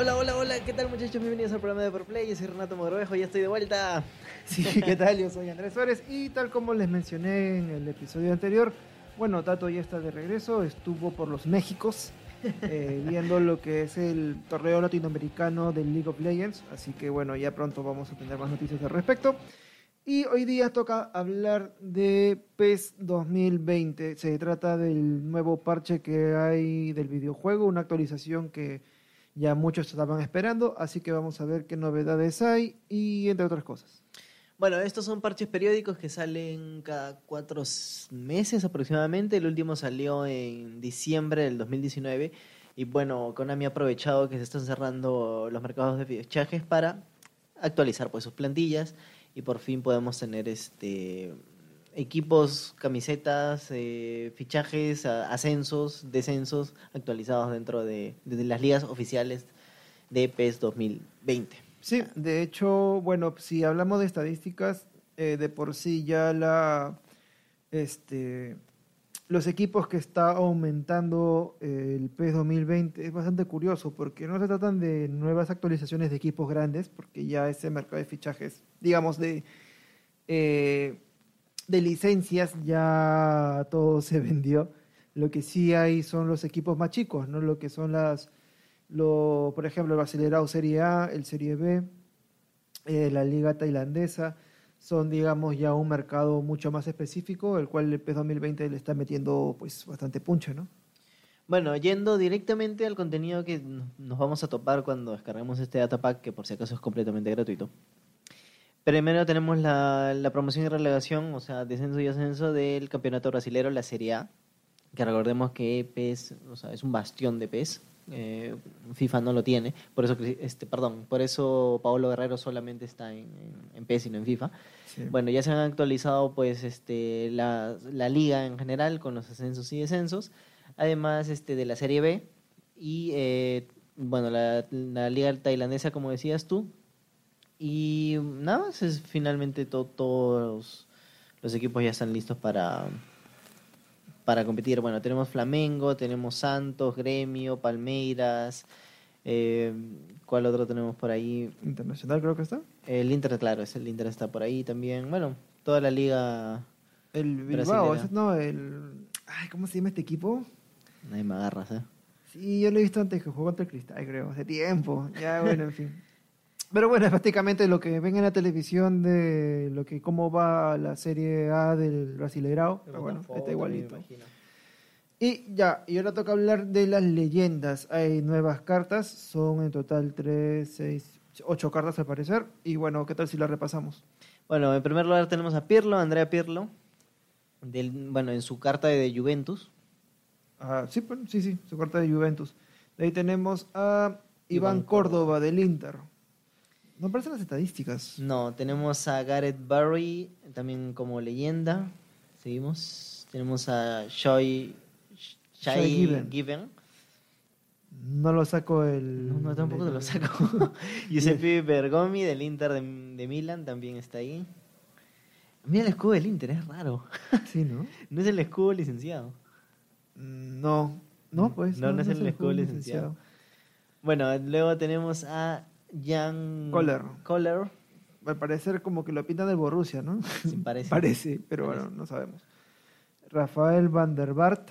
Hola, hola, hola, ¿qué tal muchachos? Bienvenidos al programa de Por Play, yo soy Renato Mogrovejo, ya estoy de vuelta. Sí, ¿qué tal? Yo soy Andrés Suárez y tal como les mencioné en el episodio anterior, bueno, Tato ya está de regreso, estuvo por los Méxicos eh, viendo lo que es el torneo latinoamericano del League of Legends, así que bueno, ya pronto vamos a tener más noticias al respecto. Y hoy día toca hablar de PES 2020, se trata del nuevo parche que hay del videojuego, una actualización que ya muchos estaban esperando, así que vamos a ver qué novedades hay y entre otras cosas. Bueno, estos son parches periódicos que salen cada cuatro meses aproximadamente. El último salió en diciembre del 2019. Y bueno, Konami ha aprovechado que se están cerrando los mercados de fichajes para actualizar pues sus plantillas y por fin podemos tener este equipos, camisetas, eh, fichajes, ascensos, descensos actualizados dentro de, las ligas oficiales de PES 2020. Sí, de hecho, bueno, si hablamos de estadísticas, eh, de por sí ya la, este, los equipos que está aumentando eh, el PES 2020 es bastante curioso porque no se tratan de nuevas actualizaciones de equipos grandes, porque ya ese mercado de fichajes, digamos, de de licencias ya todo se vendió. Lo que sí hay son los equipos más chicos, ¿no? Lo que son las, lo, por ejemplo, el acelerado Serie A, el Serie B, eh, la Liga Tailandesa, son, digamos, ya un mercado mucho más específico, el cual el PES 2020 le está metiendo, pues, bastante punche, ¿no? Bueno, yendo directamente al contenido que nos vamos a topar cuando descarguemos este datapack, que por si acaso es completamente gratuito. Primero tenemos la, la, promoción y relegación, o sea, descenso y ascenso del campeonato brasilero, la Serie A, que recordemos que PES, o sea, es un bastión de PES. Eh, FIFA no lo tiene, por eso, este, perdón, por eso Paolo Guerrero solamente está en, en, PES y no en FIFA. Bueno, ya se han actualizado pues este, la, la, liga en general con los ascensos y descensos, además este, de la Serie B y eh, bueno, la, la liga tailandesa, como decías tú, y nada más es finalmente todos los equipos ya están listos para, para competir. Bueno, tenemos Flamengo, tenemos Santos, Gremio, Palmeiras. Eh, ¿Cuál otro tenemos por ahí? Internacional creo que está. El Inter, claro, es el Inter está por ahí también. Bueno, toda la liga. El Bilbao, no, el. Ay, ¿cómo se llama este equipo? Nadie me agarras, ¿eh? Sí, yo lo he visto antes que jugó contra el Cristal, creo, hace tiempo. Ya, bueno, en fin. Pero bueno, es prácticamente lo que ven en la televisión de lo que cómo va la Serie A del Brasileirao. Pero bueno, está igualito. Y ya, y ahora toca hablar de las leyendas. Hay nuevas cartas, son en total 3, 6, 8 cartas al parecer. Y bueno, ¿qué tal si las repasamos? Bueno, en primer lugar tenemos a Pirlo, Andrea Pirlo, del, bueno, en su carta de Juventus. Ah, sí, sí, sí, su carta de Juventus. De ahí tenemos a Iván, Córdoba del Inter. No aparecen las estadísticas. No, tenemos a Gareth Barry también como leyenda. Seguimos. Tenemos a Shoy, Given. No lo saco el. No, no tampoco te lo saco. Giuseppe Bergomi del Inter de, de, Milan también está ahí. Mira el escudo del Inter, es raro. Sí, ¿no? no es el escudo licenciado. No, no, pues. No, no, es, el, escudo, licenciado. Bueno, luego tenemos a Jan Kohler. Kohler. Al parecer como que lo pintan del Borussia, ¿no? Sí, parece. parece, pero bueno, no sabemos. Rafael van der Bart,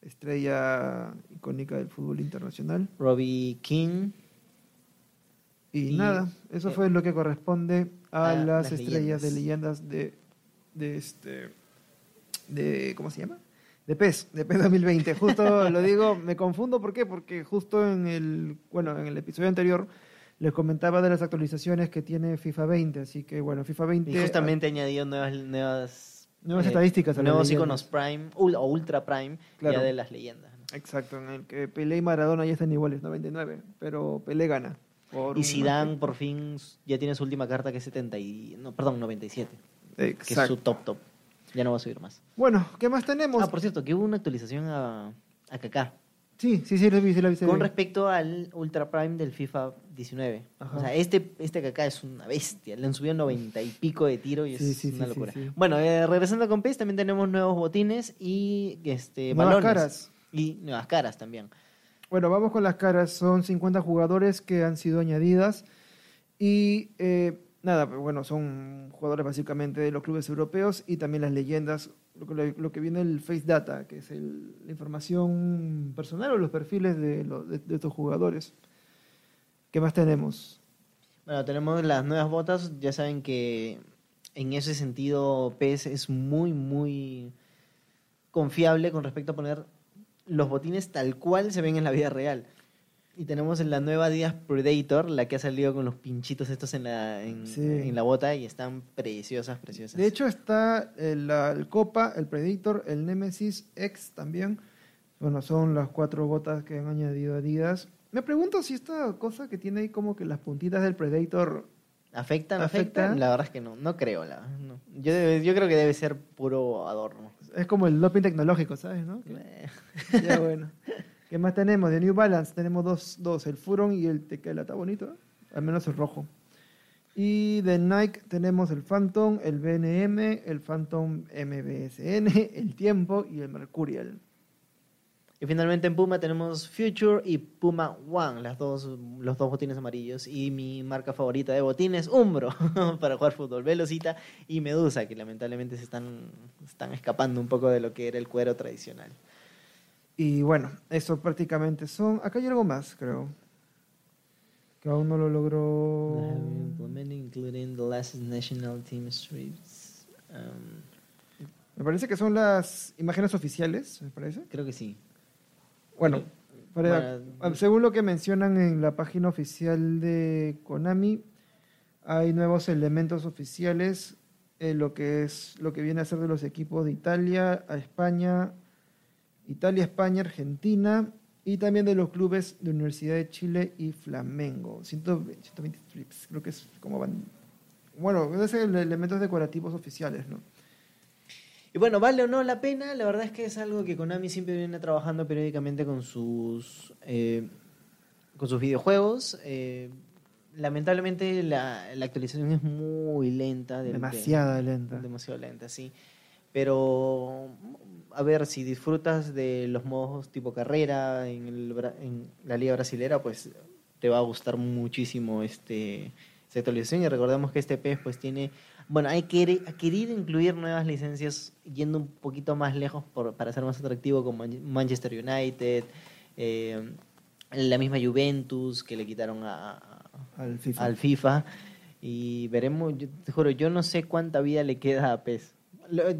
estrella icónica del fútbol internacional. Robbie King. Y, nada, eso fue lo que corresponde a, las, estrellas de leyendas de, de este de ¿cómo se llama? De PES, de PES 2020. Justo lo digo, me confundo, ¿por qué? Porque justo en el, bueno, en el episodio anterior les comentaba de las actualizaciones que tiene FIFA 20, así que bueno, FIFA 20... Y justamente añadió nuevas... Nuevas, nuevas estadísticas. A nuevos iconos Prime o Ultra Prime ya de las leyendas. Exacto, en el que Pelé y Maradona ya están iguales, 99, pero Pelé gana. y Zidane por fin ya tiene su última carta que es 70 y... No, perdón, 97. Exacto. Que es su top top. Ya no va a subir más. Bueno, ¿qué más tenemos? Ah, por cierto, que hubo una actualización a, a Kaká. Sí, sí, sí, lo vi, sí, lo vi. Con respecto al Ultra Prime del FIFA 19. O sea, este, este acá es una bestia. Le han subido 90 y pico de tiro y es una locura. Bueno, eh, regresando con PES, también tenemos nuevos botines y este, nuevas caras. Y nuevas caras también. Bueno, vamos con las caras. Son 50 jugadores que han sido añadidas. Y eh, nada, bueno, son jugadores básicamente de los clubes europeos y también las leyendas. Lo que, viene el Face Data, que es el- la información personal o los perfiles de, de- de estos jugadores. ¿Qué más tenemos? Bueno, tenemos las nuevas botas. Ya saben que en ese sentido PES es muy, muy confiable con respecto a poner los botines tal cual se ven en la vida real. Y tenemos la nueva Adidas Predator, la que ha salido con los pinchitos estos en la, en, Sí. en la bota y están preciosas, preciosas. De hecho está el, la- el Copa, el Predator, el Nemesis X también. Bueno, son las cuatro botas que han añadido Adidas. Me pregunto si esta cosa que tiene ahí como que las puntitas del Predator ¿Afectan? ¿Afecta? ¿Afectan? La verdad es que no, no creo. La, no. Yo, debe- yo creo que debe ser puro adorno. es como el doping tecnológico, ¿sabes? ¿no? Eh, ya bueno. ¿Qué más tenemos? De New Balance tenemos dos, dos el Furon y el Tequila. Está bonito, al menos el rojo. Y de Nike tenemos el Phantom, el BNM, el Phantom MBSN, el Tiempo y el Mercurial. Y finalmente en Puma tenemos Future y Puma One, las dos, los dos botines amarillos. Y mi marca favorita de botines, Umbro, para jugar fútbol. Velocita y Medusa, que lamentablemente se están, están escapando un poco de lo que era el cuero tradicional. Y bueno, eso prácticamente son. Acá hay algo más, creo. Que aún no lo logró. Including the last national team strips. Um, Me parece que son las imágenes oficiales, me parece. creo que sí. Bueno, para- Bueno, según lo que mencionan en la página oficial de Konami, hay nuevos elementos oficiales en lo que es lo que viene a ser de los equipos de Italia, a España, Italia, España, Argentina y también de los clubes de Universidad de Chile y Flamengo. 120, 120 strips, creo que es como van. Bueno, elementos decorativos oficiales, ¿no? Y bueno, ¿vale o no la pena? La verdad es que es algo que Konami siempre viene trabajando periódicamente con sus, eh, con sus videojuegos. Eh, lamentablemente la, la actualización es muy lenta. del- de- Demasiada lenta. Demasiado lenta, sí. Pero, a ver, si disfrutas de los modos tipo carrera en, el en la Liga Brasilera, pues te va a gustar muchísimo este esta actualización. Y recordemos que este PES pues tiene... Bueno, hay que ha querido incluir nuevas licencias yendo un poquito más lejos por- para ser más atractivo como Man- Manchester United, eh, la misma Juventus que le quitaron a, a- Al FIFA. al FIFA y veremos, yo te juro, yo no sé cuánta vida le queda a PES.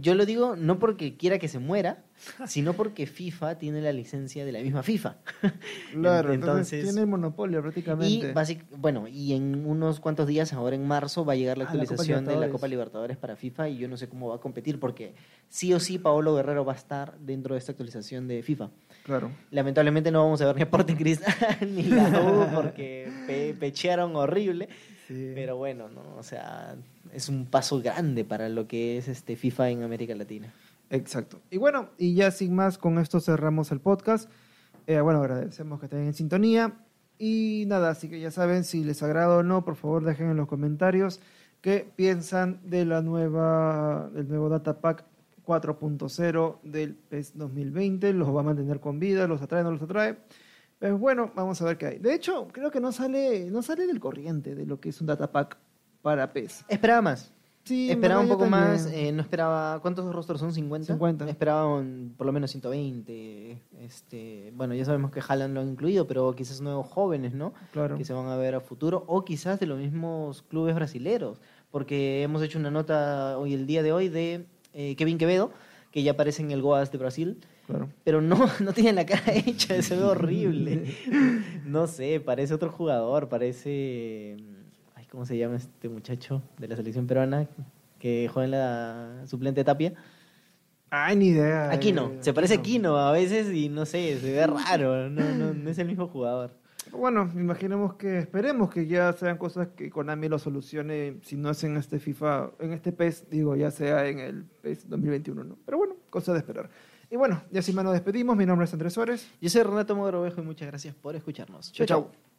Yo lo digo no porque quiera que se muera, sino porque FIFA tiene la licencia de la misma FIFA. Claro, entonces, tiene el monopolio Y prácticamente. basic, bueno, y en unos cuantos días, ahora en marzo, va a llegar la actualización de la. Copa Libertadores para FIFA y yo no sé cómo va a competir porque sí o sí Paolo Guerrero va a estar dentro de esta actualización de FIFA. Claro. Lamentablemente no vamos a ver ni a Sporting Cristal ni la U porque pe- pechearon horrible. Sí. Pero bueno, ¿no? O sea, es un paso grande para lo que es este FIFA en América Latina. Exacto. Y bueno, y ya sin más, con esto cerramos el podcast. Eh, bueno, agradecemos que estén en sintonía. Y nada, así que ya saben, si les agrada o no, por favor dejen en los comentarios qué piensan de la nueva, del nuevo Data Pack 4.0 del PES 2020. ¿Los va a mantener con vida? ¿Los atrae o no los atrae? Pues bueno, vamos a ver qué hay. De hecho, creo que no sale, no sale del corriente de lo que es un Data Pack para PES. Esperaba más. Sí, esperaba un poco también. más. eh, no esperaba. ¿Cuántos rostros son? ¿50? 50. Esperaba un- por lo menos 120. Este, bueno, ya sabemos que Haaland lo han incluido, pero quizás nuevos jóvenes, ¿no? Claro. que se van a ver a futuro, o quizás de los mismos clubes brasileros, porque hemos hecho una nota hoy, el día de hoy, de eh, Kevin Quevedo, que ya aparece en el Goas de Brasil, Claro. pero no, no tiene la cara hecha, se ve horrible. No sé, parece otro jugador, parece... Ay, ¿Cómo se llama este muchacho de la selección peruana que juega en la suplente Tapia? Ay, ni idea. Aquino, eh, se parece a. Aquino a veces y no sé, se ve raro, no, no, no es el mismo jugador. Bueno, imaginemos que, esperemos que ya sean cosas que Konami lo solucione, si no es en este FIFA, en este PES, digo, ya sea en el PES 2021, ¿no? Pero bueno, cosa de esperar. Y bueno, ya sin más nos despedimos, mi nombre es Andrés Suárez. Yo soy Renato Mogrovejo y muchas gracias por escucharnos. Chao, chao.